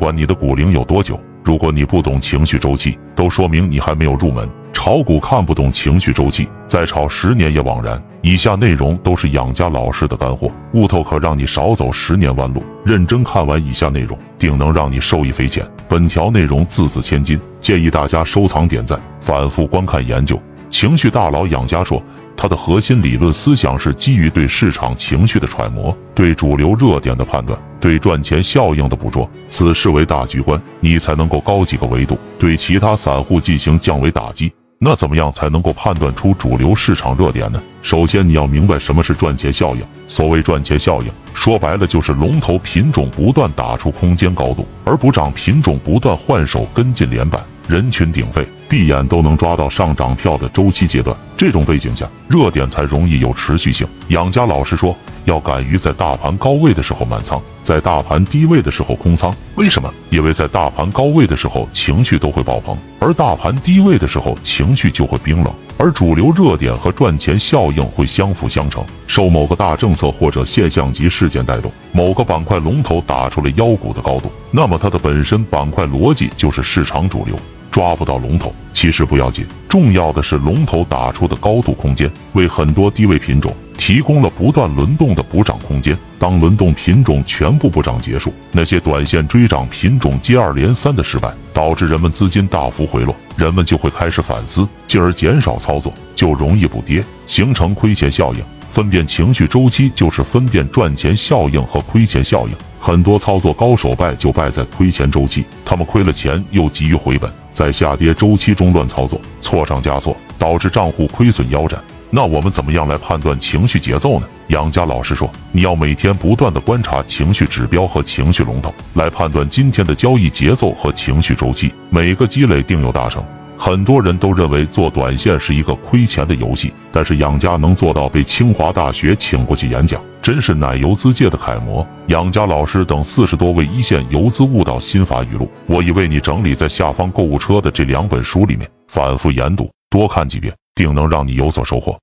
管你的股龄有多久。如果你不懂情绪周期，都说明你还没有入门。炒股看不懂情绪周期，再炒十年也枉然。以下内容都是养家老师的干货，悟透可让你少走十年弯路。认真看完以下内容，定能让你受益匪浅。本条内容字字千金，建议大家收藏点赞，反复观看研究。情绪大佬养家说。他的核心理论思想是基于对市场情绪的揣摩，对主流热点的判断，对赚钱效应的捕捉，此视为大局观，你才能够高几个维度对其他散户进行降维打击。那怎么样才能够判断出主流市场热点呢？首先你要明白什么是赚钱效应。所谓赚钱效应，说白了就是龙头品种不断打出空间高度，而补涨品种不断换手跟进连板。人群鼎沸，闭眼都能抓到上涨票的周期阶段，这种背景下，热点才容易有持续性。养家老师说，要敢于在大盘高位的时候满仓，在大盘低位的时候空仓。为什么？因为在大盘高位的时候情绪都会爆棚，而大盘低位的时候情绪就会冰冷。而主流热点和赚钱效应会相辅相成，受某个大政策或者现象级事件带动，某个板块龙头打出了妖股的高度，那么它的本身板块逻辑就是市场主流。抓不到龙头，其实不要紧，重要的是龙头打出的高度空间，为很多低位品种提供了不断轮动的补涨空间。当轮动品种全部补涨结束，那些短线追涨品种接二连三的失败，导致人们资金大幅回落，人们就会开始反思，进而减少操作，就容易补跌，形成亏钱效应。分辨情绪周期，就是分辨赚钱效应和亏钱效应。很多操作高手败就败在亏钱周期，他们亏了钱又急于回本，在下跌周期中乱操作，错上加错，导致账户亏损腰斩。那我们怎么样来判断情绪节奏呢？杨家老师说，你要每天不断的观察情绪指标和情绪龙头，来判断今天的交易节奏和情绪周期。每个积累定有大成。很多人都认为做短线是一个亏钱的游戏，但是养家能做到被清华大学请过去演讲，真是奶油资界的楷模。养家老师等四十多位一线游资悟道心法语录，我已为你整理在下方购物车的这两本书里面，反复研读，多看几遍，定能让你有所收获。